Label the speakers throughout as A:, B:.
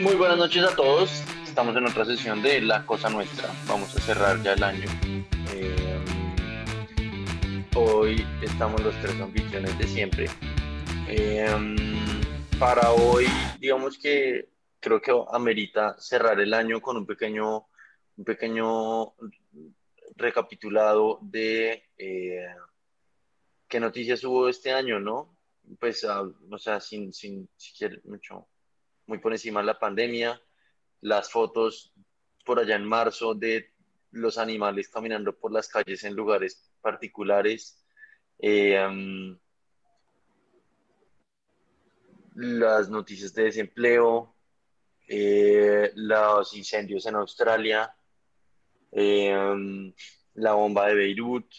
A: Muy buenas noches a todos. Estamos en otra sesión de La Cosa Nuestra. Vamos a cerrar ya el año. Eh, hoy estamos los tres anfitriones de siempre. Eh, para hoy, digamos que creo que amerita cerrar el año con un pequeño, un pequeño recapitulado de eh, qué noticias hubo este año, ¿no? Pues, uh, o sea, sin, sin, sin mucho muy por encima de la pandemia, las fotos por allá en marzo de los animales caminando por las calles en lugares particulares, eh, las noticias de desempleo, eh, los incendios en Australia, eh, la bomba de Beirut,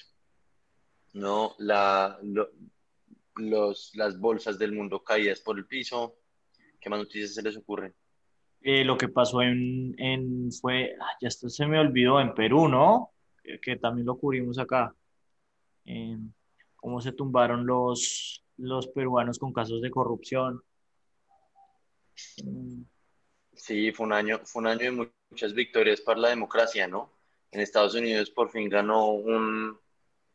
A: ¿no? La, los, las bolsas del mundo caídas por el piso, ¿Qué más noticias se les ocurren?
B: Eh, lo que pasó en, en fue, ah, ya esto se me olvidó, en Perú, ¿no? Que, también lo cubrimos acá. Eh, cómo se tumbaron los, los peruanos con casos de corrupción.
A: Sí, fue un año, fue un año de muchas victorias para la democracia, ¿no? En Estados Unidos por fin ganó un,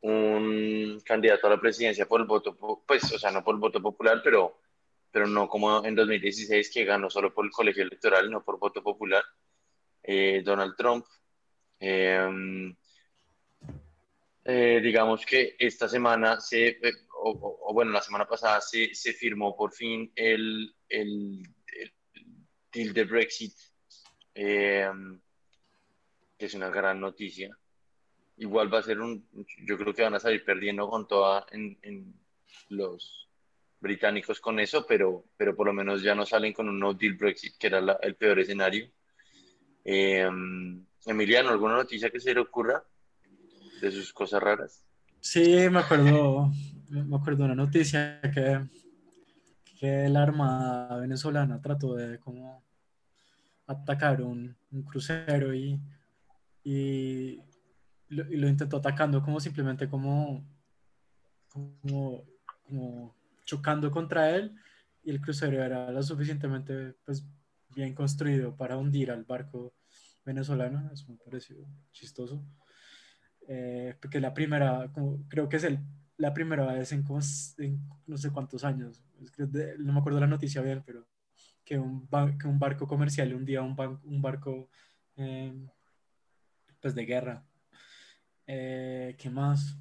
A: un candidato a la presidencia por el voto, pues, o sea, no por el voto popular, pero pero no como en 2016 que ganó solo por el colegio electoral, no por voto popular, eh, Donald Trump. Em, eh, digamos que esta semana se, eh, o, bueno, la semana pasada se, se firmó por fin el, el, deal de Brexit, em, que es una gran noticia. Igual va a ser un, yo creo que van a salir perdiendo con toda en, en los británicos con eso, pero, pero por lo menos ya no salen con un no deal Brexit, que era el peor escenario. Eh, Emiliano, ¿alguna noticia que se le ocurra de sus cosas raras?
C: Sí, me acuerdo, me acuerdo una noticia que, que la Armada venezolana trató de como atacar un, un crucero y, y, lo, y, lo, intentó atacando como simplemente como, como chocando contra él y el crucero era lo suficientemente pues, bien construido para hundir al barco venezolano. Eso me pareció chistoso. Eh, porque la primera, como, creo que es el, la primera vez en, como, no sé cuántos años, no me acuerdo la noticia bien, pero que un, que un barco comercial hundía un, un barco eh, pues de guerra. Eh, ¿Qué más?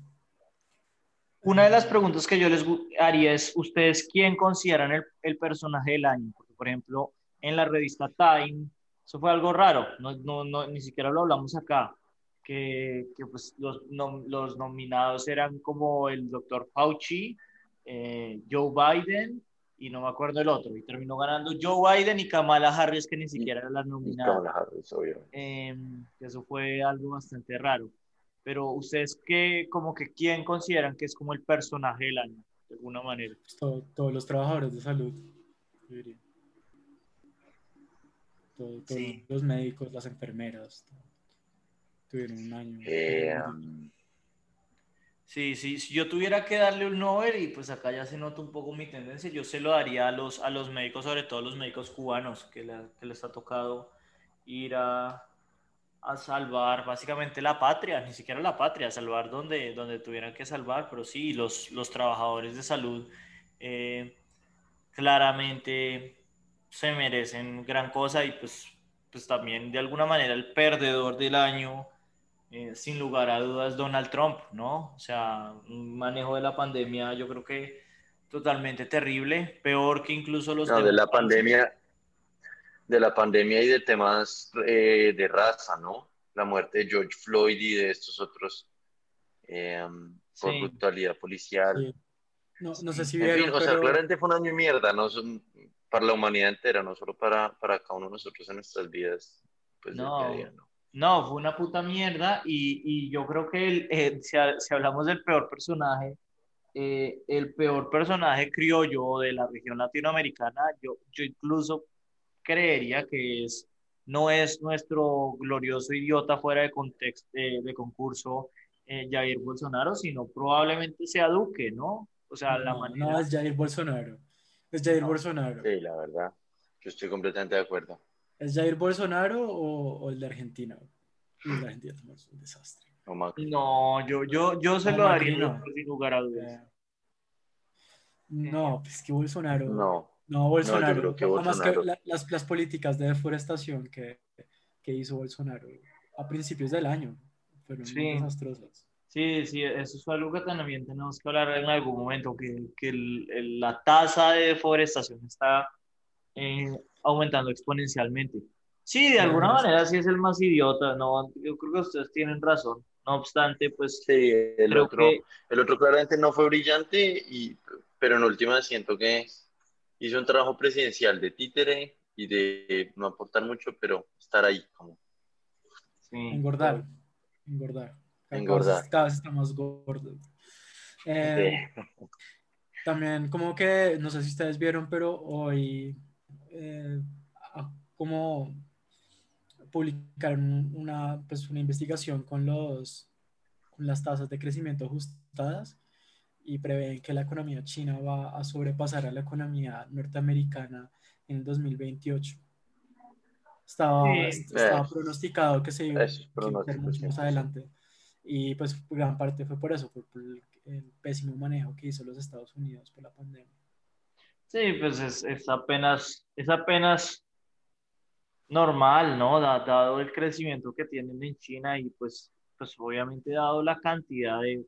B: Una de las preguntas que yo les haría es, ¿ustedes quién consideran el, el personaje del año? Porque, por ejemplo, en la revista Time, eso fue algo raro, no, no, no ni siquiera lo hablamos acá, que, que pues los, los, nominados eran como el doctor Fauci, eh, Joe Biden y no me acuerdo el otro, y terminó ganando Joe Biden y Kamala Harris, que ni siquiera era la nominada. Kamala Harris, obviamente. Eh, eso fue algo bastante raro pero ustedes qué, como que quién consideran que es como el personaje del año, de alguna manera.
C: Pues todos los trabajadores de salud, todos los médicos, las enfermeras, tuvieron un año.
B: Eh, sí, sí, si yo tuviera que darle un Nobel, y pues acá ya se nota un poco mi tendencia, yo se lo daría a los, a los médicos, sobre todo a los médicos cubanos, que, que les ha tocado ir a, a salvar básicamente la patria, ni siquiera la patria, a salvar donde, donde tuvieran que salvar, pero sí, los, los trabajadores de salud eh, claramente se merecen gran cosa y pues, pues también de alguna manera el perdedor del año, eh, sin lugar a dudas, Donald Trump, ¿no? O sea, un manejo de la pandemia yo creo que totalmente terrible, peor que incluso los...
A: No, de la pandemia, de la pandemia y de temas eh, de raza, ¿no? La muerte de George Floyd y de estos otros eh, por brutalidad policial.
C: No, no, sé si
A: vieron, O sea, claramente fue un año de mierda, ¿no? para la humanidad entera, no solo para, para cada uno de nosotros en nuestras vidas. Pues,
B: no, no. fue una puta mierda y, y yo creo que el, eh, si, si, hablamos del peor personaje, el peor personaje criollo de la región latinoamericana, yo, yo incluso creería que es, no es nuestro glorioso idiota fuera de contexto de, concurso eh, Jair Bolsonaro, sino probablemente sea Duque, ¿no?
C: O sea, la manera... No, es Jair Bolsonaro. Es Jair Bolsonaro.
A: Sí, la verdad. Yo estoy completamente de acuerdo.
C: ¿Es Jair Bolsonaro o, o el de Argentina? El de Argentina es un desastre.
A: No,
B: yo, yo, yo se
C: No,
B: lo daría
C: no.
B: sin lugar a dudas.
C: Eh, No, pues que Bolsonaro.
A: No,
C: No, Bolsonaro.
A: creo que
C: Además que
A: Bolsonaro-
C: la- las, las políticas de deforestación que, que hizo Bolsonaro a principios del año fueron muy
B: Sí.
C: desastrosas.
B: Sí, sí, eso es algo que también tenemos que hablar en algún momento, que, que el- el- la tasa de deforestación está eh, aumentando exponencialmente. Sí, de alguna manera sí es el más idiota, ¿no? Yo creo que ustedes tienen razón. No obstante, pues
A: sí, el
B: creo
A: otro,
B: que
A: el otro claramente no fue brillante, y, pero en última siento que hizo un trabajo presidencial de títere y de no aportar mucho, pero estar ahí como
B: sí.
C: Engordar. Engordar. Cada
A: Engordar.
C: vez- Cada vez está más gordo. Eh, También como que, no sé si ustedes vieron, pero hoy eh, como publicaron una, pues, una investigación con, los, con las tasas de crecimiento ajustadas y prevén que la economía china va a sobrepasar a la economía norteamericana en el 2028. Estaba,
B: Sí.
C: est- estaba
A: Es-
C: pronosticado que se iba a
A: pronóstico,
C: mucho más adelante. Y pues gran parte fue por eso, por, por el, el pésimo manejo que hizo los Estados Unidos por la pandemia.
B: Sí, pues es, es apenas, es apenas normal, ¿no? Da- dado el crecimiento que tienen en China y pues, pues obviamente dado la cantidad de,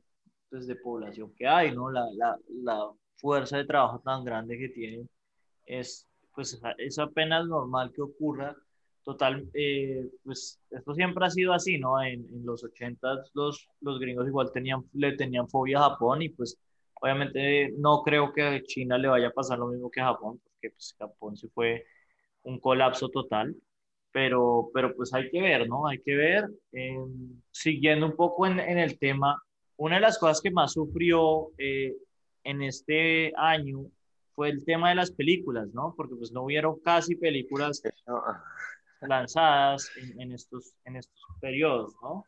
B: pues, de población que hay, ¿no? La, la, la fuerza de trabajo tan grande que tienen, es, pues, es- apenas normal que ocurra. Total, eh, pues esto siempre ha sido así, ¿no? En, en los 80 los, los gringos igual tenían, le tenían fobia a Japón y pues Obviamente no creo que a China le vaya a pasar lo mismo que a Japón, porque pues, Japón se fue un colapso total, pero, pero pues hay que ver, ¿no? Hay que ver. Eh, siguiendo un poco en, en, el tema, una de las cosas que más sufrió eh, en este año fue el tema de las películas, ¿no? Porque pues no hubieron casi películas lanzadas en, en estos, en estos periodos, ¿no?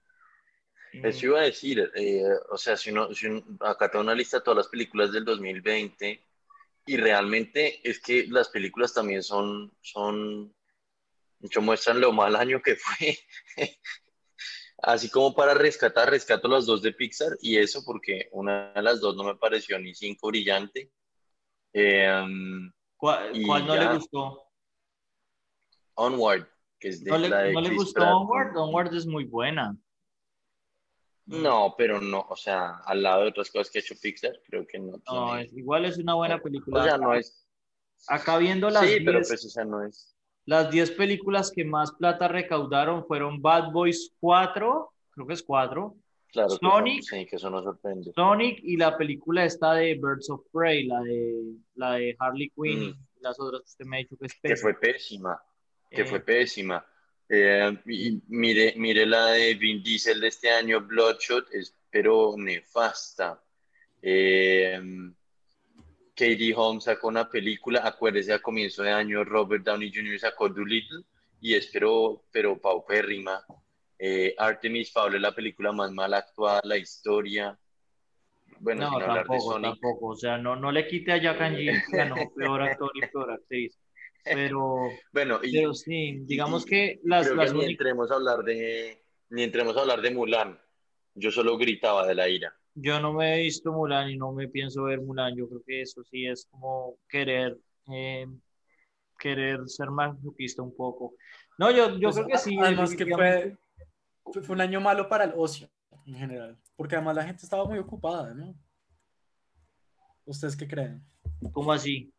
A: Eso iba a decir, eh, o sea, si uno, si uno, acá tengo una lista de todas las películas del 2020 y realmente es que las películas también son, son, mucho muestran lo mal año que fue. Así como para rescatar, rescato las dos de Pixar y eso porque una de las dos no me pareció ni cinco brillante. Eh,
B: ¿Cuál, cuál no ya, le gustó?
A: Onward, que es de
B: ¿No le,
A: la de
B: ¿no le gustó
A: Pratt.
B: Onward? Onward es muy buena.
A: No, pero no, o sea, al lado de otras cosas que ha hecho Pixar, creo que no.
B: No, es, igual es una buena película.
A: O sea, no es.
B: Acá viendo las
A: Sí, pero
B: 10
A: pues, o sea, no es.
B: Las 10 películas que más plata recaudaron fueron Bad Boys 4, creo que es 4,
A: Claro que
B: Sonic.
A: son- sí, que eso no sorprende.
B: Sonic y la película esta de Birds of Prey, la de, la de Harley Quinn y las otras que usted me ha dicho que es
A: Mm. Que
B: pésima.
A: fue pésima, que
B: Eh,
A: fue pésima. Eh, y mire, mire la de Vin Diesel de este año, Bloodshot, es pero nefasta. Eh, Katie Holmes sacó una película, acuérdese, a comienzo de año Robert Downey Jr. sacó Doolittle y es pero, pero paupérrima. Eh, Artemis Fowl es la película más mal actuada, la historia. Bueno,
B: no,
A: sin hablar de
B: tampoco,
A: Sonic.
B: tampoco. O sea, no, no le quite a Jack and Jill, ganó peor actor y peor actriz. Pero,
A: Bueno, y,
B: pero sí, digamos
A: y-
B: que las,
A: creo
B: las
A: que ni
B: únicas-
A: entremos a hablar de ni entremos a hablar de Mulan. Yo solo gritaba de la ira.
B: Yo no me he visto Mulan y no me pienso ver Mulan. Yo creo que eso sí es como querer, eh, querer ser masoquista un poco. No, yo, yo
C: Pues,
B: creo que sí.
C: Además que fue, un año malo para el ocio en general, porque además la gente estaba muy ocupada, ¿no? ¿Ustedes qué creen?
B: ¿Cómo así?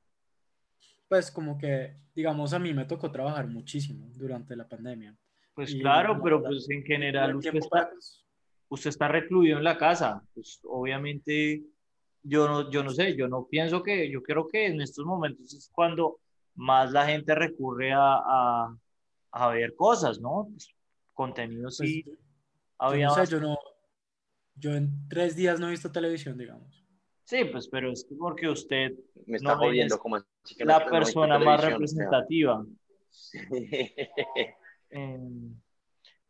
C: Pues como que, digamos, a mí me tocó trabajar muchísimo durante la pandemia.
B: Pues
C: Y
B: claro, pero pues en general usted está. Usted está recluido en la casa. Pues obviamente yo no, yo no sé, yo no pienso que, yo creo que en estos momentos es cuando más la gente recurre a, a, a ver cosas, ¿no? Pues, contenido
C: Pues,
B: sí.
C: yo
B: había
C: no sé, yo no, yo en tres días no he visto televisión, digamos.
B: Sí, pues, pero es que porque usted
A: Me está
B: No,
A: jodiendo
B: es
A: como que
B: la persona más representativa. Eh,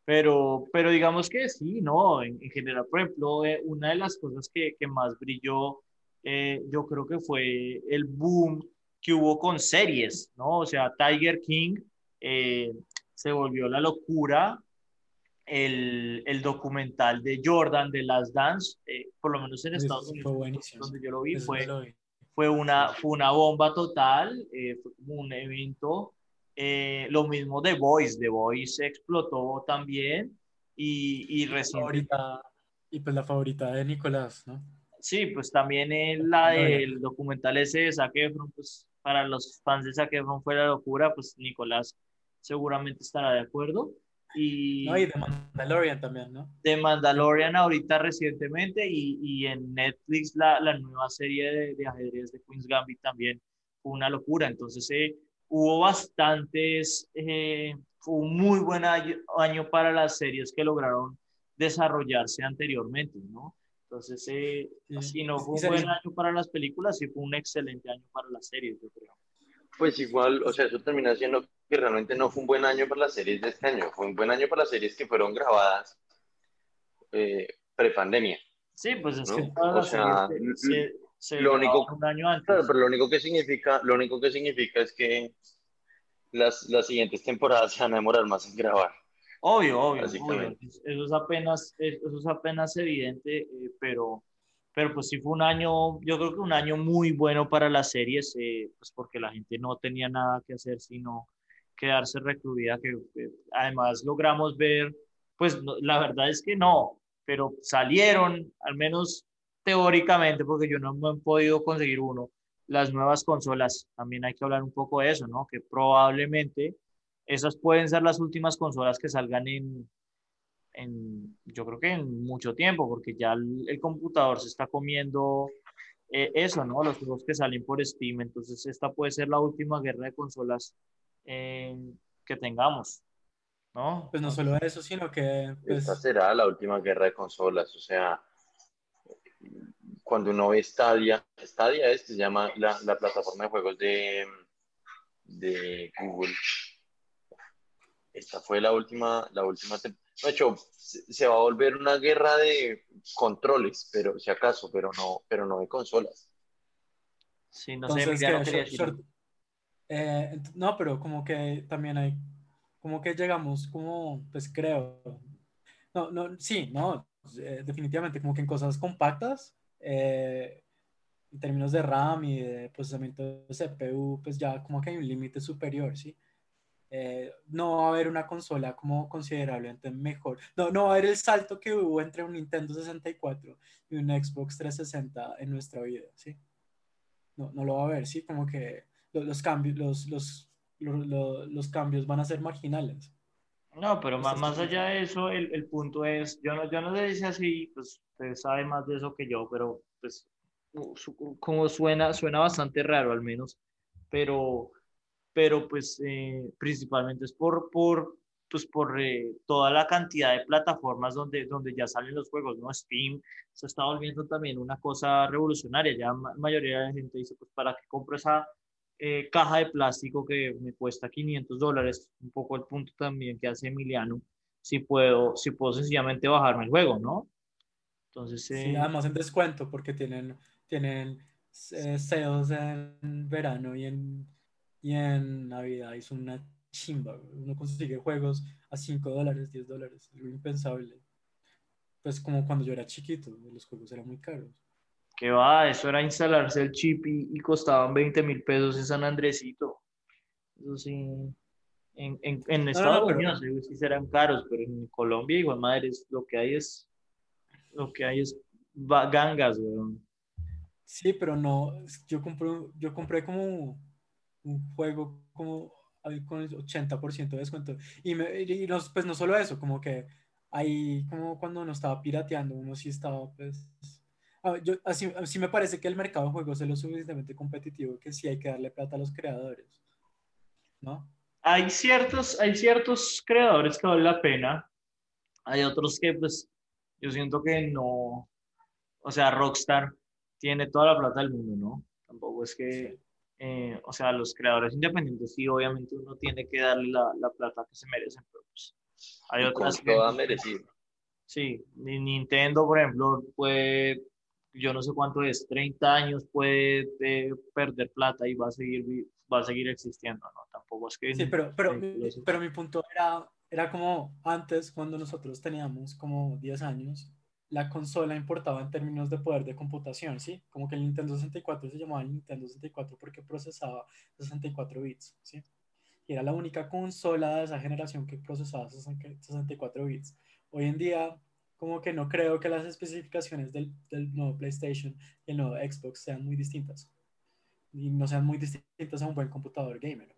B: pero, pero digamos que sí, ¿no? En, en general, por ejemplo, eh, una de las cosas que, que más brilló, eh, yo creo que fue el boom que hubo con series, ¿no? O sea, Tiger King eh, se volvió la locura. El, el, documental de Jordan de Last Dance, eh, por lo menos en Estados Unidos, donde yo lo vi, fue, fue, una, fue una bomba total, eh, fue como un evento. Lo mismo de Voice, The Voice explotó también y, y recién...
C: y pues la favorita de Nicolás, ¿no?
B: Sí, pues también la del documental ese de Zac Efron, pues para los fans de Zac Efron fue la locura, pues Nicolás seguramente estará de acuerdo. Y,
C: no, y de Mandalorian también, ¿no?
B: De Mandalorian ahorita recientemente y, y en Netflix la, la nueva serie de, de, ajedrez de Queen's Gambit también fue una locura. Entonces eh, hubo bastantes, eh, fue un muy buen año, año, para las series que lograron desarrollarse anteriormente, ¿no? Entonces, eh, si no fue un buen año para las películas, sí fue un excelente año para las series, yo creo.
A: Pues igual, o sea, eso termina siendo que realmente no fue un buen año para las series de este año, fue un buen año para las series que fueron grabadas eh, pre-pandemia.
B: Sí, pues es que o sea, se,
A: lo único,
B: un año antes.
A: Claro, pero lo único que significa, lo único que significa es que las, las siguientes temporadas se van a demorar más en grabar.
B: Obvio, obvio, obvio. Eso es apenas, eso es apenas evidente, eh, pero, pero pues sí fue un año, yo creo que un año muy bueno para las series, eh, pues porque la gente no tenía nada que hacer sino quedarse recluida, que, además logramos ver, pues la verdad es que no, pero salieron, al menos teóricamente, porque yo no me he podido conseguir uno, las nuevas consolas, también hay que hablar un poco de eso, ¿no? Que probablemente esas pueden ser las últimas consolas que salgan en, en, yo creo que en mucho tiempo, porque ya el, computador se está comiendo eh, eso, ¿no? Los juegos que salen por Steam, entonces esta puede ser la última guerra de consolas eh, que tengamos, ¿no?
C: Pues no solo eso, sino que... Pues...
A: Esta será la última guerra de consolas, o sea, cuando uno ve Stadia, Stadia es, se llama la, la plataforma de juegos de, de Google, esta fue la última, la última, de hecho, se va a volver una guerra de controles, pero si acaso, pero no, pero no de consolas.
B: Sí, no sé,
C: eh, no, pero como que también hay, como que llegamos, como, pues creo, no, no, sí, no, eh, definitivamente, como que en cosas compactas, eh, en términos de RAM y de procesamiento de CPU, pues ya como que hay un límite superior, ¿sí? Eh, no va a haber una consola como considerablemente mejor. No, no va a haber el salto que hubo entre un Nintendo 64 y un Xbox 360 en nuestra vida, ¿sí? No, no lo va a haber, ¿sí? Como que los, cambios, los, los, los, los, cambios van a ser marginales.
B: No, pero más, más allá de eso, el, el, punto es, yo no, yo no le dice así, pues usted sabe más de eso que yo, pero pues como suena, suena bastante raro al menos, pero pero pues eh, principalmente es por, por, pues por eh, toda la cantidad de plataformas donde, donde ya salen los juegos, ¿no? Steam se está volviendo también una cosa revolucionaria, ya la mayoría de la gente dice, pues para qué compro esa eh, caja de plástico que me cuesta 500 dólares, un poco el punto también que hace Emiliano, si puedo, si puedo sencillamente bajarme el juego, ¿no?
C: Entonces... Sí, además en descuento porque tienen, tienen sales en verano y en y en Navidad es una chimba. Uno consigue juegos a 5 dólares, 10 dólares. Es impensable. Pues como cuando yo era chiquito, los juegos eran muy caros.
B: Que va, eso era instalarse el chip y, costaban 20 mil pesos en San Andresito. Eso sí. En, en, en Estados Unidos sí serán caros, pero en Colombia, igual madre, es, lo que hay es. Lo que hay es gangas, weón.
C: Sí, pero no. Yo compré, yo compré como un juego como con el 80% de descuento. Y, no, pues no solo eso, como que ahí como cuando uno estaba pirateando, uno sí estaba pues... Yo, así, así me parece que el mercado de juegos es lo suficientemente competitivo que sí hay que darle plata a los creadores, ¿no?
B: Hay ciertos, hay ciertos creadores que vale la pena, hay otros que pues yo siento que no, o sea, Rockstar tiene toda la plata del mundo, ¿no? Tampoco es que eh, o sea, los creadores independientes sí, obviamente uno tiene que darle la, la plata que se merecen, pero pues hay otras...
A: Toda merecido.
B: Sí, Nintendo, por ejemplo, puede yo no sé cuánto es, 30 años puede eh, perder plata y va a seguir, va a seguir existiendo, ¿no? Tampoco es que...
C: Sí, pero, pero, pero mi punto era, era como antes, cuando nosotros teníamos como 10 años, la consola importaba en términos de poder de computación, ¿sí? Como que el Nintendo 64 se llamaba Nintendo 64 porque procesaba 64 bits, ¿sí? Y era la única consola de esa generación que procesaba 64 bits. Hoy en día, como que no creo que las especificaciones del, del nuevo PlayStation y el nuevo Xbox sean muy distintas. Y no sean muy distintas a un buen computador gamer.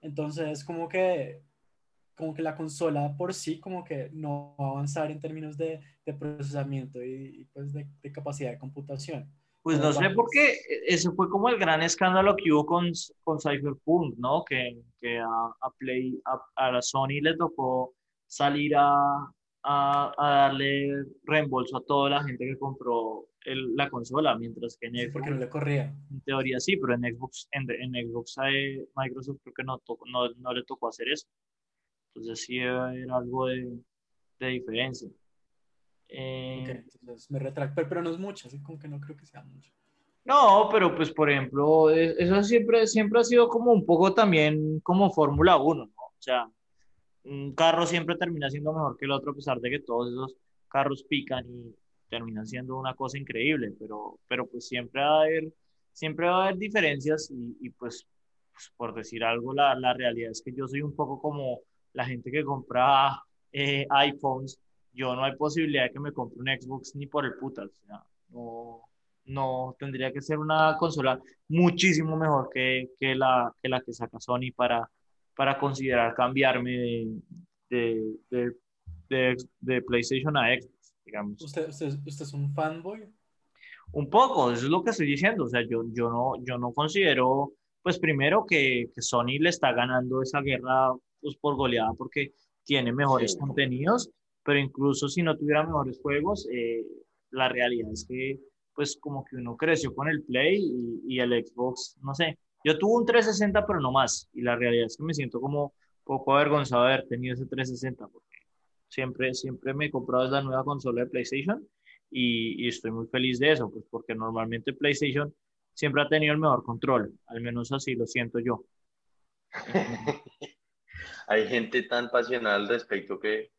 C: Entonces, como que como que la consola por sí como que no va a avanzar en términos de, de procesamiento y, pues de, de, capacidad de computación.
B: Pues no sé por qué, ese fue como el gran escándalo que hubo con, con Cyberpunk, ¿no? Que, que a, a, Play, a, a, la Sony le tocó salir a, a, darle reembolso a toda la gente que compró el, la consola, mientras que en
C: Xbox... porque no le corría.
B: En teoría sí, pero en Xbox, en, en Xbox eh, Microsoft creo que no, tocó, no, no le tocó hacer eso. Entonces sí era, algo de, de diferencia.
C: Eh, entonces me retracto, pero no es mucho, así como que no creo que sea mucho.
B: No, pero pues por ejemplo, e, eso siempre, siempre ha sido como un poco también como Fórmula 1, ¿no? O sea, un carro siempre termina siendo mejor que el otro a pesar de que todos esos carros pican y terminan siendo una cosa increíble, pero, pero pues siempre va a haber, siempre va a haber diferencias y, y pues, pues, por decir algo, la, la realidad es que yo soy un poco como la gente que compra eh, iPhones, yo no hay posibilidad de que me compre un Xbox ni por el puta. O sea, no, no tendría que ser una consola muchísimo mejor que, que, la, que la que saca Sony para, para considerar cambiarme de, de, de, de PlayStation a Xbox, digamos.
C: ¿Usted, usted, ¿Usted es un fanboy?
B: Un poco, eso es lo que estoy diciendo. O sea, yo, yo, no, yo no considero, pues primero que, que Sony le está ganando esa guerra pues, por goleada porque tiene mejores contenidos, pero incluso si no tuviera mejores juegos, eh, la realidad es que pues como que uno creció con el Play y, y, el Xbox, no sé, yo tuve un 360 pero no más y la realidad es que me siento como poco avergonzado de haber tenido ese 360 porque siempre, siempre me he comprado esa nueva consola de PlayStation y, y estoy muy feliz de eso, pues porque normalmente PlayStation siempre ha tenido el mejor control, al menos así lo siento yo.
A: hay gente tan pasional al respecto que,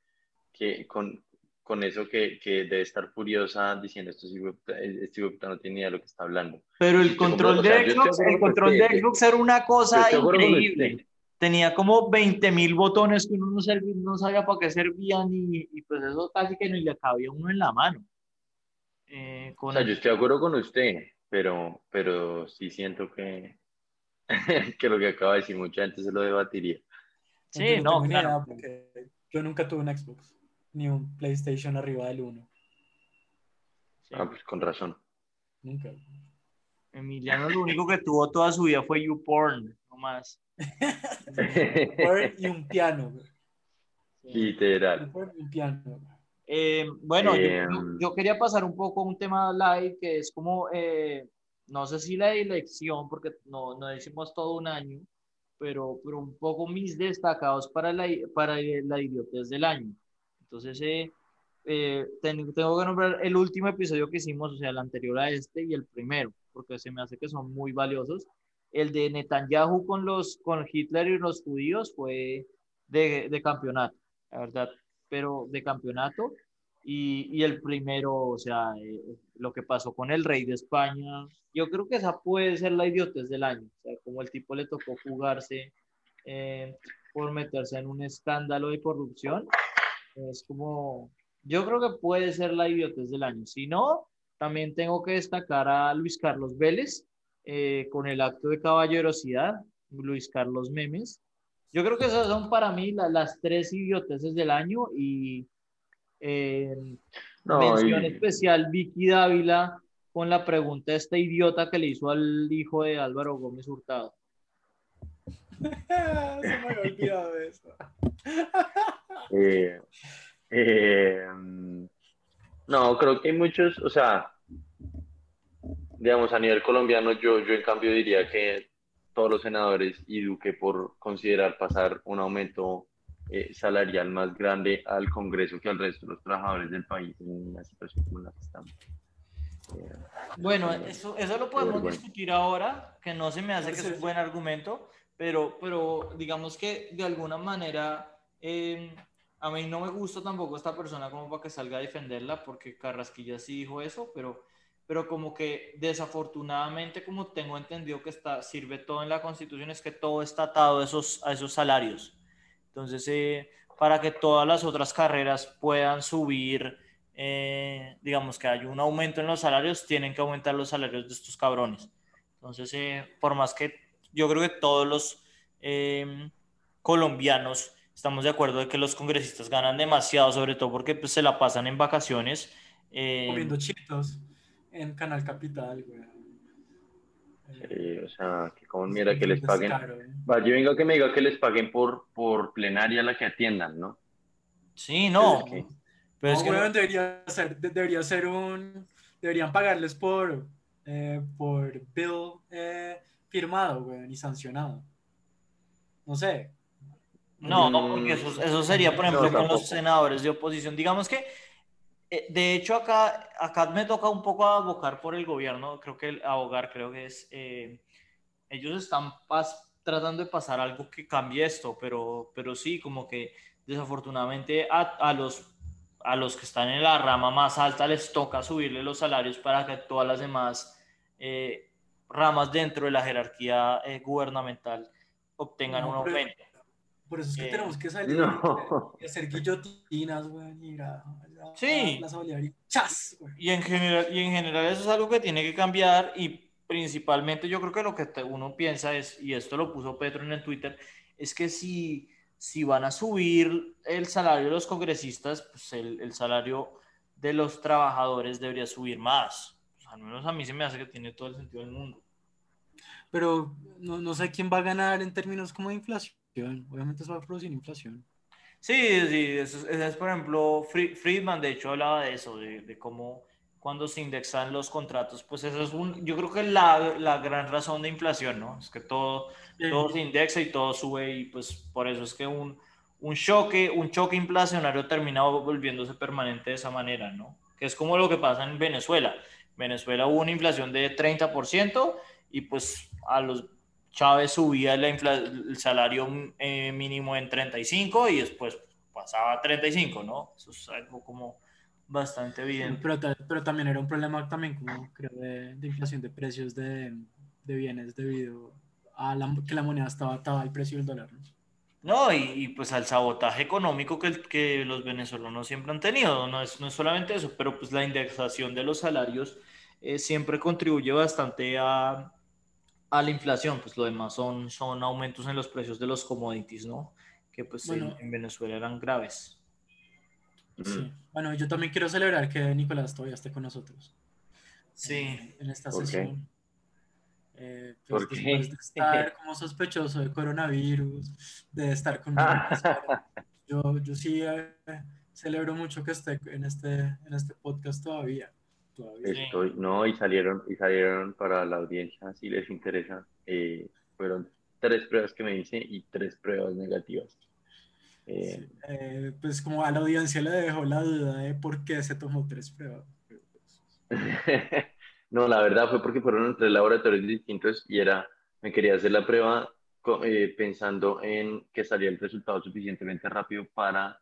A: que con, con eso que, que, debe estar furiosa diciendo esto este no tiene idea de lo que está hablando.
B: Pero el control de Xbox, el control de Xbox era una cosa increíble. Tenía como 20 mil botones que uno no, servía, no sabía para qué servían y, y, pues eso casi que ni le cabía uno en la mano.
A: Eh, con... O sea, yo estoy de acuerdo con usted, pero, pero sí siento que, que lo que acaba de decir mucha gente se lo debatiría.
B: Sí, no, claro.
C: yo nunca tuve un Xbox, ni un PlayStation arriba del 1.
A: Ah, pues con razón.
C: Nunca.
B: Emiliano lo único que tuvo toda su vida fue YouPorn, no más.
C: y un piano.
A: Literal.
C: Y un piano.
B: Eh, bueno, eh, yo, quería pasar un poco a un tema live que es como, eh, no sé si la elección, porque no, no decimos todo un año, pero, pero un poco mis destacados para la, para la idiotez del año. Entonces, eh, eh, tengo, que nombrar el último episodio que hicimos, o sea, el anterior a este y el primero, porque se me hace que son muy valiosos. El de Netanyahu con, los, con Hitler y los judíos fue de, de campeonato, la verdad, pero de campeonato. Y, y, el primero, o sea, eh, lo que pasó con el rey de España, yo creo que esa puede ser la idiotez del año, o sea, como el tipo le tocó jugarse eh, por meterse en un escándalo de corrupción, es como, yo creo que puede ser la idiotez del año. Si no, también tengo que destacar a Luis Carlos Vélez eh, con el acto de caballerosidad, Luis Carlos Memes. Yo creo que esas son para mí las tres idioteces del año y eh, mención especial Vicky Dávila con la pregunta esta idiota que le hizo al hijo de Álvaro Gómez Hurtado.
C: Se me había olvidado de eso.
A: Eh, eh, no, creo que hay muchos, o sea, digamos, a nivel colombiano, yo, yo en cambio diría que todos los senadores y Duque por considerar pasar un aumento eh, salarial más grande al Congreso que al resto de los trabajadores del país en una situación como la que estamos.
B: Bueno, eso, eso lo podemos
A: bueno.
B: discutir ahora, que no se me hace que es un buen argumento, pero, pero digamos que de alguna manera eh, a mí no me gusta tampoco esta persona como para que salga a defenderla, porque Carrasquilla sí dijo eso, pero, pero como que desafortunadamente, como tengo entendido que está, sirve todo en la Constitución, es que todo está atado a esos, a esos salarios. Entonces, eh, para que todas las otras carreras puedan subir, eh, digamos que hay un aumento en los salarios, tienen que aumentar los salarios de estos cabrones. Entonces, eh, por más que yo creo que todos los eh, colombianos estamos de acuerdo de que los congresistas ganan demasiado, sobre todo porque pues, se la pasan en vacaciones. eh,
C: Comiendo chitos en Canal Capital, güey.
A: Sí, o sea, que como mira que les paguen.
C: Descaro, güey.
A: Va, yo vengo a que me diga que les paguen por, por plenaria la que atiendan, ¿no?
B: sí, no.
A: Pero es que-
B: Pero es
C: No,
B: que
C: weón,
B: no-
C: debería ser, de- debería ser un, deberían pagarles por, eh, por bill eh, firmado, weón, y sancionado. No sé.
B: No, no,
A: Mm,
B: porque eso, eso sería, por
A: no,
B: ejemplo, con los senadores de oposición. Digamos que, eh, de hecho, acá, acá me toca un poco abocar por el gobierno, creo que el abogar, creo que es, eh, ellos están pas- tratando de pasar algo que cambie esto, pero, pero sí, como que desafortunadamente a, a los, a los que están en la rama más alta les toca subirle los salarios para que todas las demás eh, ramas dentro de la jerarquía eh, gubernamental obtengan
C: No,
B: un
C: pero-
B: aumento.
C: Por eso es que
B: Eh,
C: tenemos que salir
A: No.
C: y hacer guillotinas, weón, y ir a, a-
B: Sí.
C: a y.
B: Y en general, y en general eso es algo que tiene que cambiar y principalmente yo creo que lo que te- uno piensa es, y esto lo puso Petro en el Twitter, es que si, si van a subir el salario de los congresistas, pues el, el salario de los trabajadores debería subir más. Al menos a mí se me hace que tiene todo el sentido del mundo.
C: Pero no, no sé quién va a ganar en términos como de inflación. Obviamente eso va a producir inflación.
B: Sí, sí, eso es, eso es, por ejemplo, Fri- Friedman de hecho hablaba de eso, de, de cómo cuando se indexan los contratos, pues eso es un, yo creo que la, la gran razón de inflación, ¿no? Es que todo, todo se indexa y todo sube y pues por eso es que un, un choque, un choque inflacionario termina volviéndose permanente de esa manera, ¿no? Que es como lo que pasa en Venezuela. Venezuela hubo una inflación de 30% y pues a los Chávez subía la el salario eh, mínimo en 35 y después pasaba a 35, ¿no? Eso es algo como bastante evidente.
C: Pero, pero también era un problema también como creo de, de inflación de precios de, de bienes debido a la, que la moneda estaba atada al precio del dólar. ¿no?
B: No, y, y, pues al sabotaje económico que, los venezolanos siempre han tenido. No es, no es solamente eso, pero pues la indexación de los salarios eh, siempre contribuye bastante a, a la inflación. Pues lo demás son, son aumentos en los precios de los commodities, ¿no? Que pues en-
C: Bueno.
B: en, Venezuela eran graves.
C: Sí. Bueno, yo también quiero celebrar que Nicolás todavía esté con nosotros
B: Sí.
C: en esta
A: ¿Por qué?
C: Eh, pues,
A: ¿Por qué?
C: después de estar como sospechoso de coronavirus, de estar con
A: Ah.
C: yo, yo sí eh, celebro mucho que esté en este, en este podcast todavía.
A: Estoy, no, y salieron, y salieron para la audiencia, si les interesa, eh, fueron tres pruebas que me hice y tres pruebas negativas. Eh,
C: Sí, eh, pues como a la audiencia le dejó la duda de por qué se tomó tres pruebas.
A: No, la verdad fue porque fueron en tres laboratorios distintos y era, me quería hacer la prueba eh, pensando en que salía el resultado suficientemente rápido para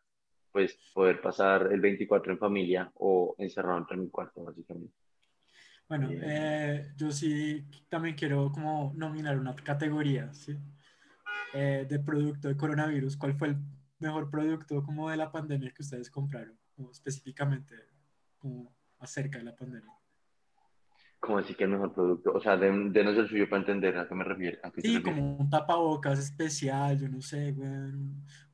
A: pues poder pasar el 24 en familia o encerrado entre mi cuarto, básicamente.
C: Bueno,
A: Bien.
C: eh, yo sí también quiero como nominar una categoría, ¿sí? Eh, de producto de coronavirus. ¿Cuál fue el mejor producto como de la pandemia que ustedes compraron? Como específicamente como acerca de la pandemia.
A: Como así que el mejor producto? O sea, den- denos el suyo para entender a qué me refiero. a qué se
C: Sí, como un tapabocas especial, yo no sé, güey,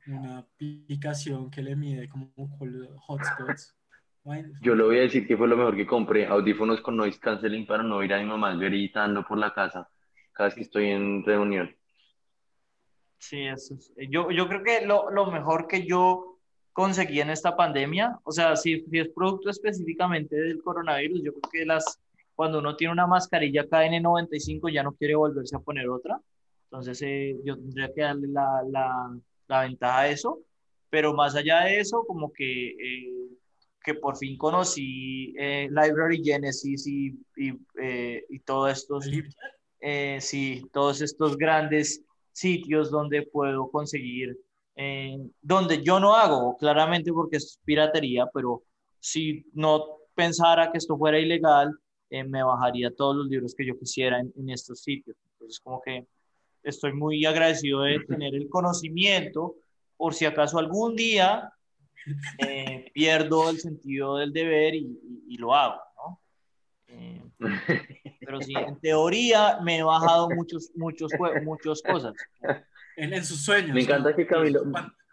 C: una aplicación que le mide como hotspots. Bueno,
A: Yo le voy a decir que fue lo mejor que compré, audífonos con noise canceling para no ir a mi mamá gritando por la casa cada vez que estoy en reunión.
B: Sí, eso es- eh, Yo, yo creo que lo, lo mejor que yo conseguí en esta pandemia, o sea, si, si es producto específicamente del coronavirus, yo creo que las, cuando uno tiene una mascarilla KN95 ya no quiere volverse a poner otra. Entonces eh, yo tendría que darle la, la, la ventaja a eso. Pero más allá de eso, como que eh, que por fin conocí eh, Library Genesis y, y, eh, y todos estos, eh, sí, todos estos grandes sitios donde puedo conseguir, donde yo no hago, claramente porque es piratería, pero si no pensara que esto fuera ilegal, me bajaría todos los libros que yo quisiera en, en estos sitios. Entonces, como que estoy muy agradecido de tener el conocimiento por si acaso algún día eh, pierdo el sentido del deber y, lo hago, ¿no? Eh, pero sí, en teoría me he bajado muchos, muchos, muchas cosas.
C: En, sus sueños.
A: Me encanta que Camilo,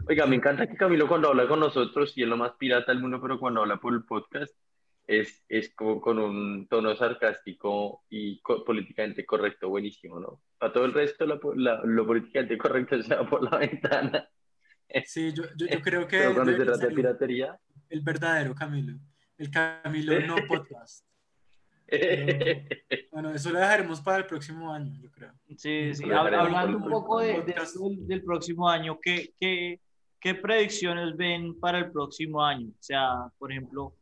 A: oiga, me encanta que Camilo cuando habla con nosotros, y es lo más pirata del mundo, pero cuando habla por el podcast, es, es como con un tono sarcástico y políticamente correcto, buenísimo, ¿no? Para todo el resto, lo políticamente correcto se va por la ventana.
C: Sí, yo, yo, creo que.
A: Pero cuando se trata de piratería.
C: El verdadero Camilo. El Camilo no podcast. bueno, eso lo dejaremos para el próximo año, yo creo.
B: Sí, sí. Hablando un poco de, del próximo año, ¿qué, qué, ¿qué predicciones ven para el próximo año? O sea, por ejemplo,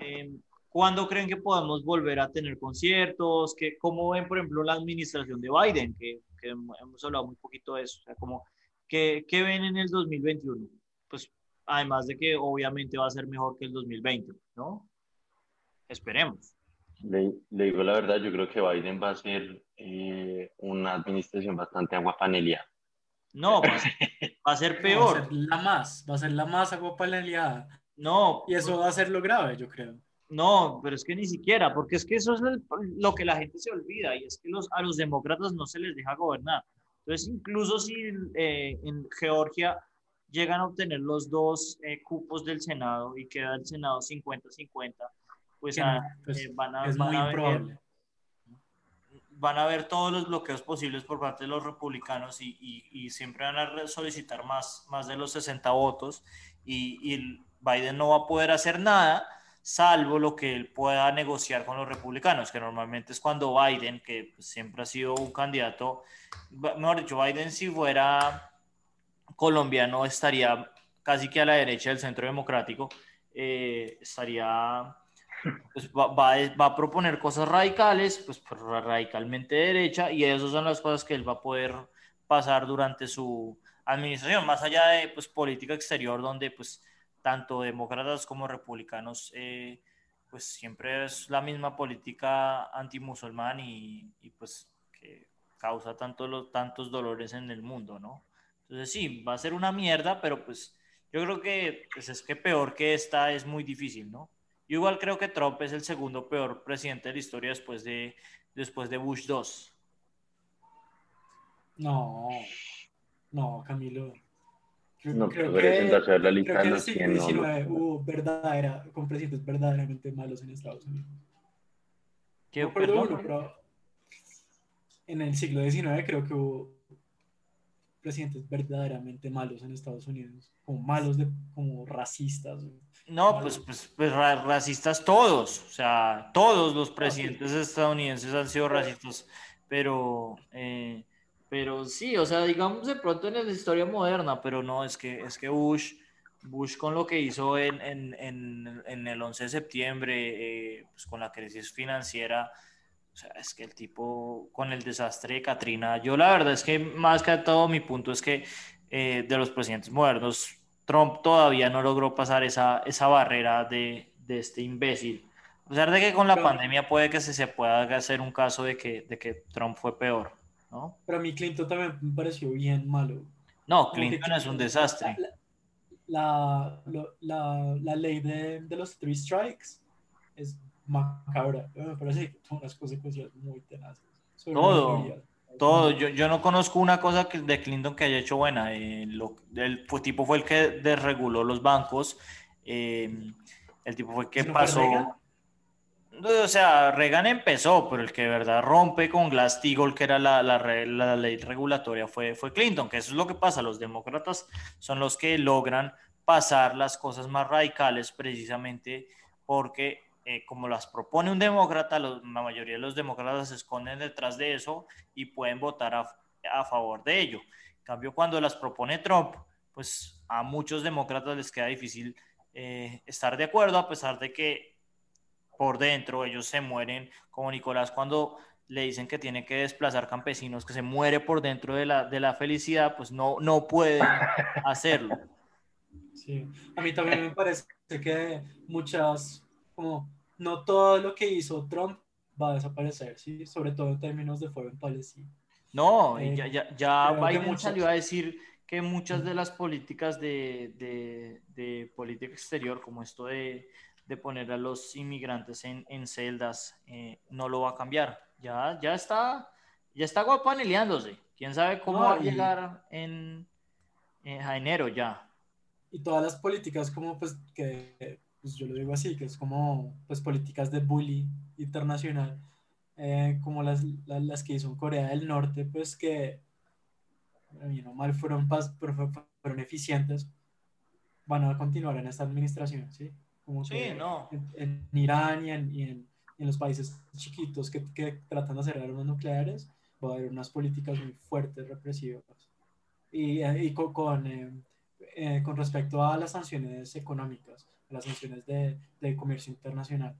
B: eh, ¿cuándo creen que podemos volver a tener conciertos? ¿Qué, ¿Cómo ven, por ejemplo, la administración de Biden? Que, que hemos hablado muy poquito de eso. O sea, como ¿Qué, ¿Qué, ven en el 2021? Pues además de que obviamente va a ser mejor que el 2020, ¿no? Esperemos.
A: Le, digo la verdad, yo creo que Biden va a ser eh, una administración bastante aguapaneliada.
B: No, va a, ser, peor.
C: Va a ser la más, va a ser la más aguapaneliada.
B: No.
C: Y eso va a ser lo grave, yo creo.
B: No, pero es que ni siquiera, porque es que eso es lo que la gente se olvida y es que los, a los demócratas no se les deja gobernar. Entonces, incluso si eh, en Georgia llegan a obtener los dos eh, cupos del Senado y queda el Senado 50-50, pues, ah, pues eh, van, a, van, a ver, van a ver todos los bloqueos posibles por parte de los republicanos y, y, siempre van a solicitar más, más de los 60 votos y, y Biden no va a poder hacer nada salvo lo que él pueda negociar con los republicanos, que normalmente es cuando Biden, que siempre ha sido un candidato, mejor dicho, Biden si fuera colombiano estaría casi que a la derecha del centro democrático, eh, estaría, pues va, va, a proponer cosas radicales, pues radicalmente derecha, y esas son las cosas que él va a poder pasar durante su administración, más allá de pues política exterior, donde pues tanto demócratas como republicanos, eh, pues siempre es la misma política antimusulmán y, y pues que causa tanto los, tantos dolores en el mundo, ¿no? Entonces sí, va a ser una mierda, pero pues yo creo que pues es que peor que esta es muy difícil, ¿no? Yo igual creo que Trump es el segundo peor presidente de la historia después de, después de Bush 2.
C: No, no, Camilo.
A: No, creo que, hacer la lista
C: creo que en el siglo XIX hubo verdadera, con presidentes verdaderamente malos en Estados Unidos.
B: ¿Qué no uno,
C: pero en el siglo XIX creo que hubo presidentes verdaderamente malos en Estados Unidos, como malos, de, como racistas.
B: No, pues, pues, pues racistas todos, o sea, todos los presidentes estadounidenses han sido racistas, pero eh, pero sí, o sea, digamos de pronto en la historia moderna, pero no, es que, es que Bush, Bush con lo que hizo en, en, en, en el 11 de septiembre, eh, pues con la crisis financiera, o sea, es que el tipo con el desastre de Katrina, yo la verdad es que más que todo mi punto es que eh, de los presidentes modernos, Trump todavía no logró pasar esa, esa barrera de, de este imbécil. A pesar de que con la pandemia puede que se, se pueda hacer un caso de que, de que Trump fue peor. ¿No?
C: Pero a mí Clinton también me pareció bien malo.
B: No, Clinton es un desastre.
C: La, la, la, ley de, de, los three strikes es macabra. Me parece que tuvo unas consecuencias muy tenaces.
B: Todo, todo. Yo, yo, no conozco una cosa que, de Clinton que haya hecho buena. Eh, lo, el tipo fue el que desreguló los bancos. Eh, el tipo fue el que pasó. O sea, Reagan empezó, pero el que de verdad rompe con Glass-Steagall, que era la, ley regulatoria, fue, fue Clinton, que eso es lo que pasa. Los demócratas son los que logran pasar las cosas más radicales precisamente porque eh, como las propone un demócrata, la mayoría de los demócratas se esconden detrás de eso y pueden votar a, a favor de ello. En cambio, cuando las propone Trump, pues a muchos demócratas les queda difícil eh, estar de acuerdo a pesar de que por dentro ellos se mueren, como Nicolás cuando le dicen que tiene que desplazar campesinos, que se muere por dentro de la, de la felicidad, pues no, no pueden hacerlo.
C: Sí, a mí también me parece que muchas, como no todo lo que hizo Trump va a desaparecer, ¿sí? sobre todo en términos de en Palestina.
B: No, eh, ya, ya, ya Biden salió a decir que muchas de las políticas de, de, de política exterior, como esto de, de, poner a los inmigrantes en, en celdas, eh, no lo va a cambiar. Ya, ya está, ya está guapaneleándose. Quién sabe cómo va a llegar en, en, enero ya.
C: Y todas las políticas como pues que pues yo lo digo así, que es como pues políticas de bully internacional, eh, como las, las, las, que hizo en Corea del Norte, pues que, no mal, fueron, fueron eficientes, van a continuar en esta administración, ¿sí? Como
B: sí, no.
C: En, en, Irán y en, y en, en, los países chiquitos que, que tratan de hacer armas nucleares, va a haber unas políticas muy fuertes, represivas. Y, eh, y con, con, eh, eh, con respecto a las sanciones económicas, las sanciones de, de comercio internacional.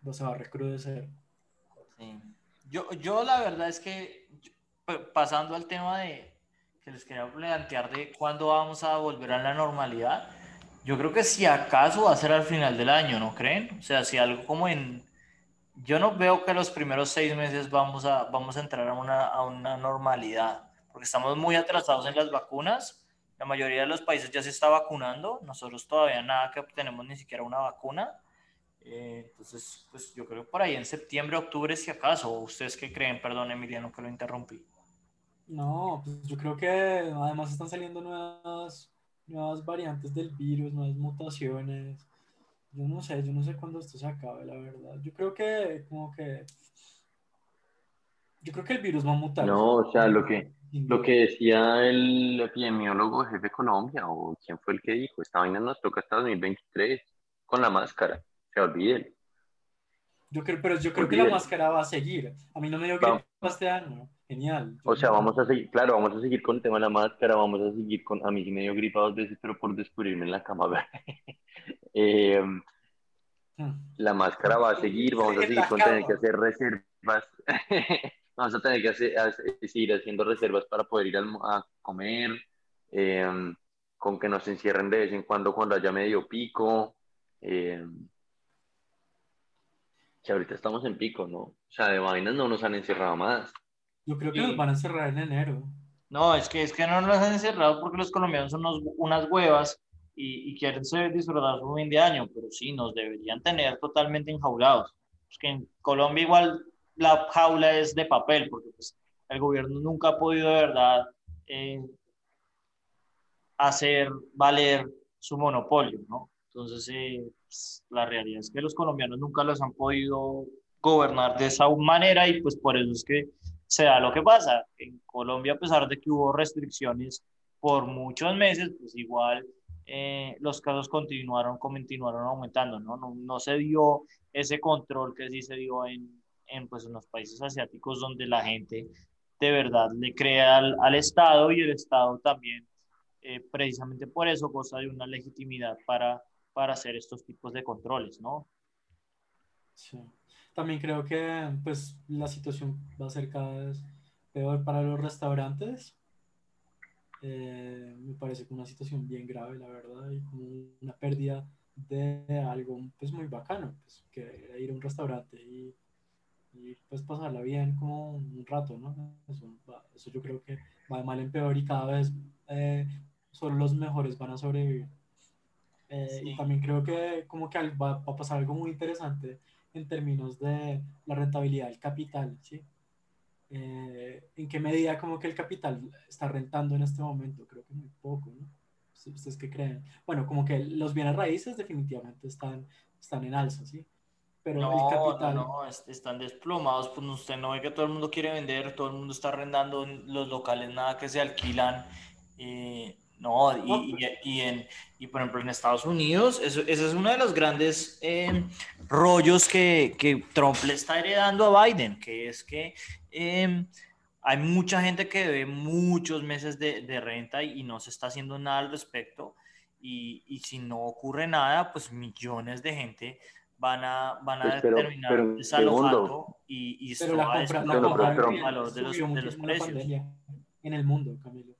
C: No se va a recrudecer.
B: Sí. Yo, yo la verdad es que, pasando al tema de que les quería plantear de cuándo vamos a volver a la normalidad, yo creo que si acaso va a ser al final del año, ¿no creen? O sea, si algo como en... Yo no veo que los primeros seis meses vamos a, vamos a entrar a una, a una normalidad, porque estamos muy atrasados en las vacunas la mayoría de los países ya se está vacunando, nosotros todavía nada que obtenemos ni siquiera una vacuna. Eh, entonces, pues yo creo por ahí en septiembre, octubre, si acaso. ¿Ustedes qué creen? Perdón, Emiliano, que lo interrumpí.
C: No, pues yo creo que además están saliendo nuevas, nuevas variantes del virus, nuevas mutaciones. Yo no sé, yo no sé cuándo esto se acabe, la verdad. Yo creo que, como que. Yo creo que el virus va a mutar.
A: No, o sea, lo que, lo que decía el epidemiólogo jefe de Colombia, o quién fue el que dijo, esta vaina nos toca hasta 2023 con la máscara, se olviden.
C: Yo creo, pero yo creo que la máscara va a seguir. A mí no me dio gripa este año. Genial.
A: o sea, vamos a seguir, claro, vamos a seguir con el tema de la máscara, vamos a seguir con, a mí sí me dio gripa dos veces, pero por descubrirme en la cama. eh, la máscara va a seguir, vamos a seguir con tener que hacer reservas. vamos a tener que hacer, seguir haciendo reservas para poder ir a, a comer, eh, con que nos encierren de vez en cuando cuando haya medio pico. Eh, que ahorita estamos en pico, ¿no? O sea, de vainas no nos han encerrado más.
C: Yo creo que y... nos van a encerrar en enero.
B: No, es que, es que no nos han encerrado porque los colombianos son unos, unas huevas y, y, quieren disfrutar su fin de año, pero sí, nos deberían tener totalmente enjaulados. Es que en Colombia igual la jaula es de papel, porque pues, el gobierno nunca ha podido de verdad eh, hacer valer su monopolio, ¿no? Entonces, eh, pues, la realidad es que los colombianos nunca los han podido gobernar de esa manera y pues por eso es que se da lo que pasa. En Colombia, a pesar de que hubo restricciones por muchos meses, pues igual eh, los casos continuaron, continuaron aumentando, ¿no? ¿no? No se dio ese control que sí se dio en, en, pues, en los países asiáticos donde la gente de verdad le crea al, al Estado y el Estado también, eh, precisamente por eso, goza de una legitimidad para, para hacer estos tipos de controles, ¿no?
C: Sí. También creo que pues la situación va a ser cada vez peor para los restaurantes. Eh, me parece una situación bien grave, la verdad, y como una pérdida de algo pues muy bacano, pues, que ir a un restaurante y y pues pasarla bien como un rato, ¿no? Eso, eso yo creo que va de mal en peor y cada vez eh, solo los mejores van a sobrevivir. Eh, sí. Y también creo que como que va, va, a pasar algo muy interesante en términos de la rentabilidad del capital, ¿sí? Eh, ¿En qué medida como que el capital está rentando en este momento? Creo que muy poco, ¿no? ¿Ustedes qué creen? Bueno, como que los bienes raíces definitivamente están, están en alza, ¿sí? pero
B: no,
C: el capital...
B: No, no, están desplomados, pues usted no ve que todo el mundo quiere vender, todo el mundo está arrendando los locales, nada que se alquilan. Eh, no, y, no, y, y, en, y por ejemplo en Estados Unidos, eso, ese es uno de los grandes eh, rollos que, que, Trump le está heredando a Biden, que es que eh, hay mucha gente que debe muchos meses de, de renta y no se está haciendo nada al respecto y, y si no ocurre nada, pues millones de gente van a, van a
A: Pues, pero-
B: terminar
A: pero
B: desalojando y, y
C: Pero
B: esto
C: la
B: va a desplomar el valor de los, de los precios.
C: en el mundo, Camilo.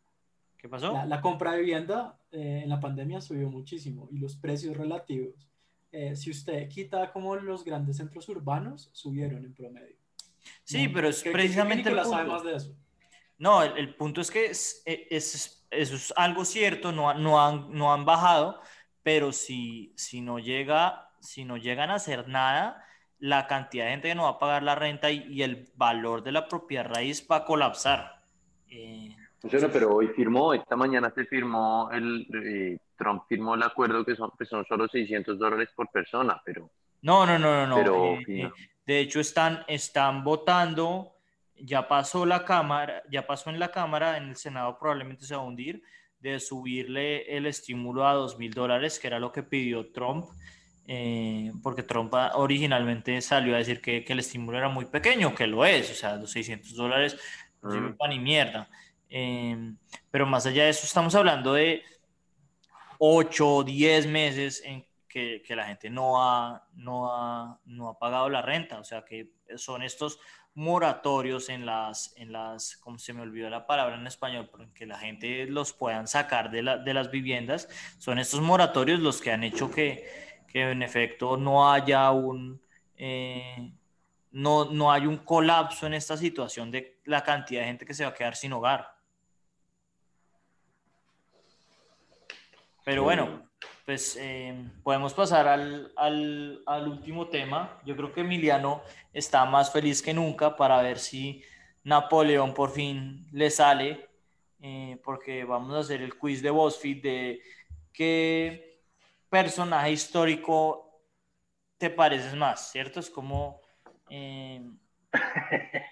B: ¿Qué pasó?
C: La, la compra de vivienda eh, en la pandemia subió muchísimo y los precios relativos, eh, si usted quita como los grandes centros urbanos, subieron en promedio.
B: Sí,
C: ¿no?
B: pero es
C: ¿Qué- qué-
B: precisamente el punto.
C: más de eso?
B: No, el, el punto es que es, es- eso es algo cierto, no, no, han, no han bajado, pero si, si, no llega, si no llegan a hacer nada, la cantidad de gente que no va a pagar la renta y, y el valor de la propiedad raíz va a colapsar. Eh,
A: Bueno, pero hoy firmó, esta mañana se firmó, el eh, Trump firmó el acuerdo que son, que son solo 600 dólares por persona, pero,
B: no, no, no, no, no.
A: pero
B: eh, eh. De hecho, están, están votando, ya pasó la Cámara, ya pasó en la Cámara, en el Senado probablemente se va a hundir, de subirle el estímulo a dos mil dólares, que era lo que pidió Trump, eh, porque Trump originalmente salió a decir que, que el estímulo era muy pequeño, que lo es, o sea, los 600 dólares no sirven para ni mierda. Eh, pero más allá de eso, estamos hablando de 8 o 10 meses en que, que la gente no ha, no, ha, no ha pagado la renta. O sea, que son estos moratorios en las, en las, como se me olvidó la palabra en español, pero en que la gente los puedan sacar de, la, de las viviendas. Son estos moratorios los que han hecho que, que en efecto no haya un... eh, no, no hay un colapso en esta situación de la cantidad de gente que se va a quedar sin hogar. Pero bueno, pues eh, podemos pasar al, al, al último tema. Yo creo que Emiliano está más feliz que nunca para ver si Napoleón por fin le sale, eh, porque vamos a hacer el quiz de BuzzFeed de qué personaje histórico te pareces más, ¿cierto? Es como... eh,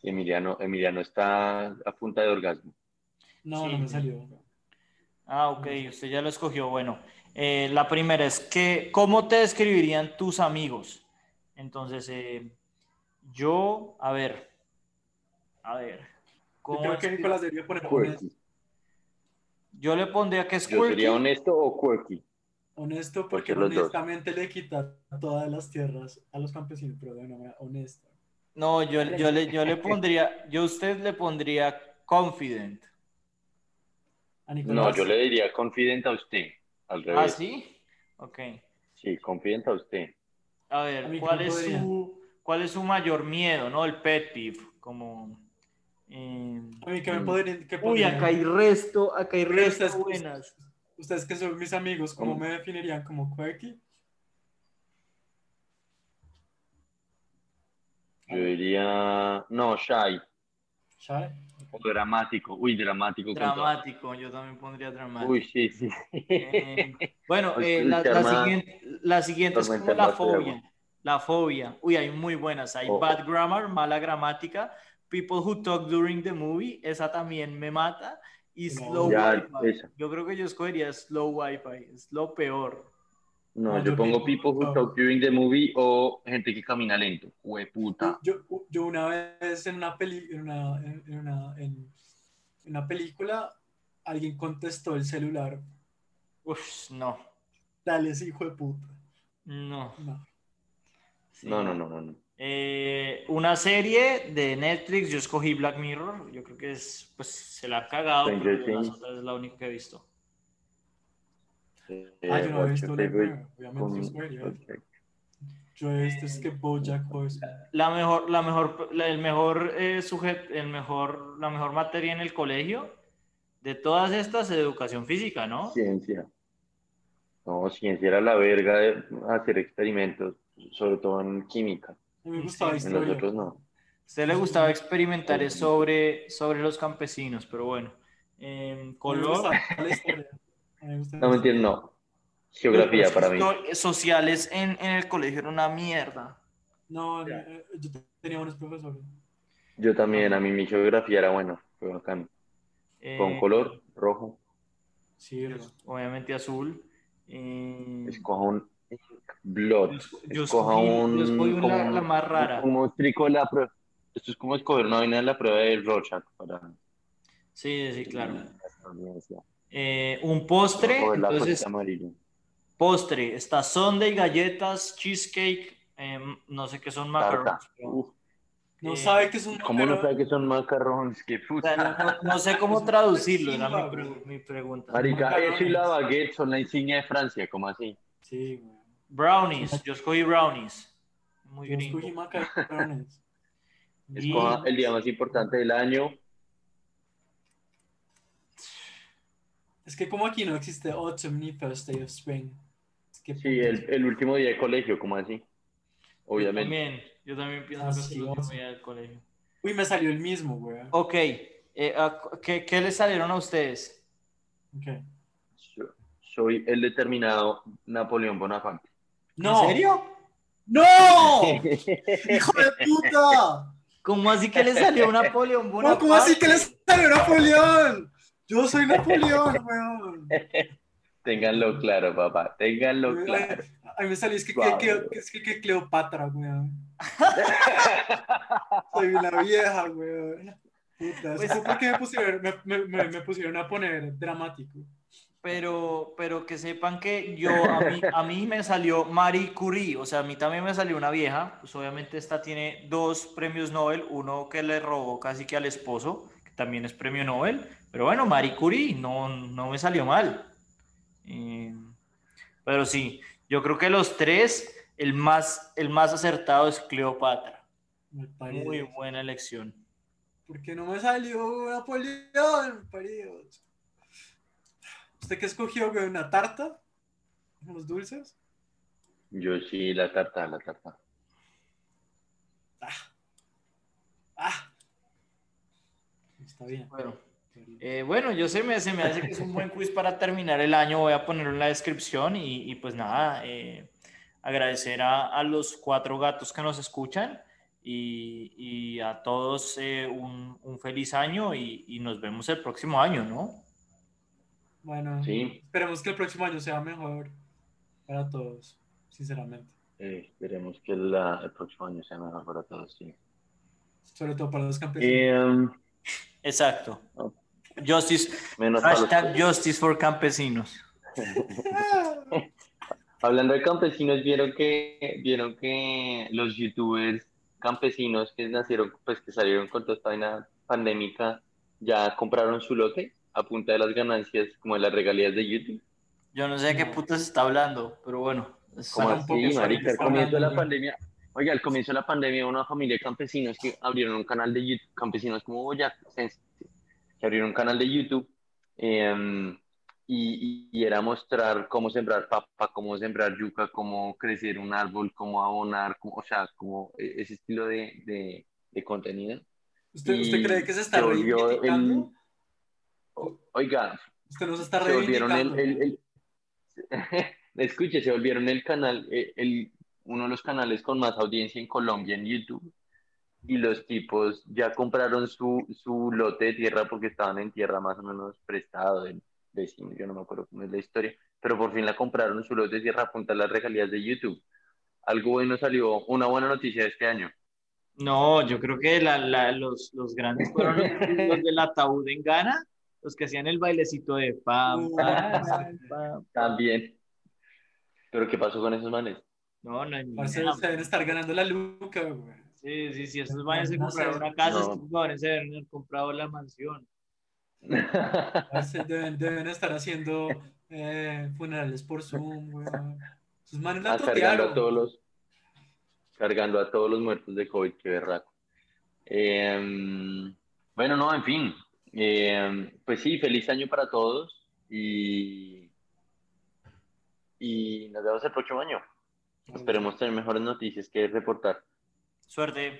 A: Sí, Emiliano, Emiliano está a punta de orgasmo.
C: No,
B: Sí.
C: no me salió.
B: Ah, ok, usted ya lo escogió. Bueno, eh, la primera es que, ¿cómo te describirían tus amigos? Entonces, eh, yo, a ver, a ver,
C: Yo
B: ¿cómo
C: creo que Nicolás debería poner
A: Quirky.
B: yo le pondría que es
A: ¿Yo sería
B: quirky.
A: honesto o quirky?
C: honesto
A: Porque
C: honestamente le quita todas las tierras a los campesinos, pero de una manera honesta.
B: No, yo, yo, le, yo le pondría, yo a usted le pondría confident.
C: A Nicolás,
A: No, yo le diría confident a usted, al
B: Ah,
A: revés.
B: ¿sí? Ok.
A: Sí, confident a usted.
B: A ver, ¿cuál es
C: podría.
B: su, cuál es su mayor miedo, no? El pet peeve, como... eh,
C: A mí que me podrían... que
B: Uy, acá hay resto, acá hay resto
C: ustedes-
B: buenas.
C: Ustedes que son mis amigos, ¿cómo
A: ¿Cómo?
C: me definirían como quirky?
A: Yo diría, no, shy
C: Shy.
A: O dramático. Uy, dramático.
B: Dramático, yo también pondría dramático.
A: Uy, sí, sí.
B: Eh, bueno, eh, la, siguiente, la siguiente es como la fobia. La fobia. Uy, hay muy buenas. Hay
A: Oh.
B: bad grammar, mala gramática. People who talk during the movie, esa también me mata. Y
C: No,
B: slow
A: ya,
B: wifi.
A: esa.
B: Yo creo que yo escogería slow wifi. Es lo peor.
A: No,
C: No,
A: yo
C: yo
A: pongo
C: people
A: people who
C: who
A: talk during the movie o gente que camina lento. Hueputa.
C: Yo, yo una vez en una, peli, en, una, en, en una, en una película, alguien contestó el celular.
B: Uf, no.
C: Dale, ese hijo de puta.
B: No.
C: No.
B: Sí.
A: No, no, no, no. no.
B: Eh, una serie de Netflix, yo escogí Black Mirror, yo creo que es, pues se la ha cagado, pero las
A: Things.
B: otras es la única que he visto.
C: Ah, yo no he visto Mirror, obviamente yo escogería.
A: com-
C: Yo he visto es que Bojack Horseman.
B: La mejor, la mejor, la- el mejor eh, sujet- el mejor, la mejor materia en el colegio de todas estas es educación física, ¿no?
A: Ciencia. No, ciencia era la verga de hacer experimentos, sobre todo en química.
C: A mí me gustaba
A: En
C: historia.
A: nosotros no.
B: A usted le gustaba experimentar sobre, sobre los campesinos, pero bueno. Eh, color.
C: La me
A: No
C: la
A: mentira, no. Geografía para mí.
B: Sociales en, en el colegio era una mierda.
C: No, eh, yo te- tenía buenos profesores.
A: Yo también, a mí mi geografía era buena, fue bacán. Con
B: Eh,
A: color rojo,
C: Sí,
B: obviamente azul. Eh,
A: escoja un blood,
B: yo
A: escoja
B: escogí-
A: un...
B: yo escogí
A: como-
B: la más rara.
A: Como la prueba. Esto es como escoger una vaina de la prueba de Rorschach para
B: Sí, sí, claro.
A: la.
B: Eh, un postre,
A: O
B: entonces postre, está sundae, galletas, cheesecake, em, no sé qué son
A: Uf,
C: No
B: Eh,
C: sabe que es un
A: ¿Cómo no sabe que son macarrones? Qué
B: o
A: puta.
B: sea, no, no- sé cómo traducirlo, era mi, pre- mi pregunta.
A: Marica,
C: macarrones.
A: eso y la baguette son la insignia de Francia, ¿cómo así?
C: Sí.
B: Brownies, yo escogí brownies. Muy
C: Yo
B: gringo.
C: escogí macarrones.
B: Y-
A: Escoja el día más importante del año.
C: Es que como aquí no existe Autumn ni First Day of Spring. Es que
A: Sí, el, el último día de colegio, ¿cómo así?
B: Yo
A: Obviamente.
B: también, yo también pienso
C: Ah,
B: que es el último día del colegio.
C: Uy, me salió el mismo, güey.
B: Ok, eh, ah, ¿qué, ¿qué les salieron a ustedes?
C: Ok.
A: Yo- Soy el determinado Napoleón Bonaparte.
C: No.
B: ¿En serio?
C: ¡No! ¡Hijo de puta!
B: ¿Cómo así que le salió Napoleón Bonaparte?
C: ¿cómo así que le salió Napoleón? Yo soy Napoleón, weón.
A: Ténganlo claro, papá. Ténganlo claro.
C: A mí me salió es que,
A: Suave,
C: que, que,
A: weón.
C: que- es que, que Cleopatra, weón. Soy una vieja, weón. Puta,
B: Pues-
C: ¿eso por qué me pusieron, me, me- me- me pusieron a poner dramático?
B: Pero, pero que sepan que yo, a mí, a mí me salió Marie Curie, o sea, a mí también me salió una vieja, pues obviamente esta tiene dos premios Nobel, uno que le robó casi que al esposo, que también es premio Nobel, pero bueno, Marie Curie, no, no me salió mal. Eh, pero sí, yo creo que los tres, el más, el más acertado es Cleopatra. Muy buena elección.
C: ¿Por qué no me salió Napoleón? Paridos. ¿Usted qué escogió, güey? ¿Una tarta? ¿Unos dulces?
A: Yo sí, la tarta, la tarta.
C: ¡Ah! Está bien.
B: Bueno, Eh, bueno, yo sé, me, se me hace que es un buen quiz para terminar el año. Voy a ponerlo en la descripción y, y pues nada, eh, agradecer a, a los cuatro gatos que nos escuchan y, y a todos eh, un, un feliz año y, y nos vemos el próximo año, ¿no?
C: Bueno,
A: Sí.
C: esperemos que el próximo año sea mejor para todos, sinceramente.
A: Eh, esperemos que la- el próximo año sea mejor para todos, sí.
C: Sobre todo para los campesinos.
A: Eh,
B: Exacto. Justice,
A: menos
B: hashtag Justice for Campesinos.
A: Hablando de campesinos, vieron que vieron que los youtubers campesinos que nacieron, pues que salieron con toda esta vaina pandémica, ya compraron su lote a punta de las ganancias, como de las regalías de YouTube.
B: Yo no sé de qué putas está hablando, pero bueno. es-
A: Como
C: Para un poco
A: así, marica, al comienzo de la pandemia, oiga, al comienzo de la pandemia una familia de campesinos que abrieron un canal de YouTube, campesinos como boyacenses, que abrieron un canal de YouTube eh, y, era mostrar cómo sembrar papa, cómo sembrar yuca, cómo crecer un árbol, cómo abonar, cómo- o sea, como e- ese estilo de, de- de contenido.
C: ¿Usted, ¿Usted
A: Y
C: cree que se está
A: se
C: reivindicando?
A: el- Oiga,
C: ¿Usted no se está
A: se volvieron el,
C: reivindicando?
A: el- el- escuche, se volvieron el canal, eh, el, uno de los canales con más audiencia en Colombia en YouTube. Y los tipos ya compraron su, su lote de tierra porque estaban en tierra más o menos prestado del vecino, yo no me acuerdo cómo es la historia, pero por fin la compraron su lote de tierra a punta de las regalías de YouTube. Algo bueno salió, una buena noticia de este año.
B: No, yo creo que la- la- los, los grandes fueron los, los del ataúd en Ghana, los que hacían el bailecito de pam, pam, pam, pam.
A: También. Pero ¿qué pasó con esos manes?
B: No, no, ni
C: Parce,
B: idea.
C: se deben estar ganando la luca, güey.
B: Sí, sí, sí, esos
C: No
B: compraron
C: sé.
B: una casa,
A: No.
B: estos jugadores se deben haber comprado la mansión.
C: Deben, deben estar haciendo eh, funerales por Zoom, güey. Sus manos la
A: Ah, cargando a todos los cargando a todos los muertos de COVID, qué berraco. Eh, bueno, no, en fin. Eh, pues sí, feliz año para todos y, y nos vemos el próximo año. Esperemos tener mejores noticias que reportar.
B: Suerte.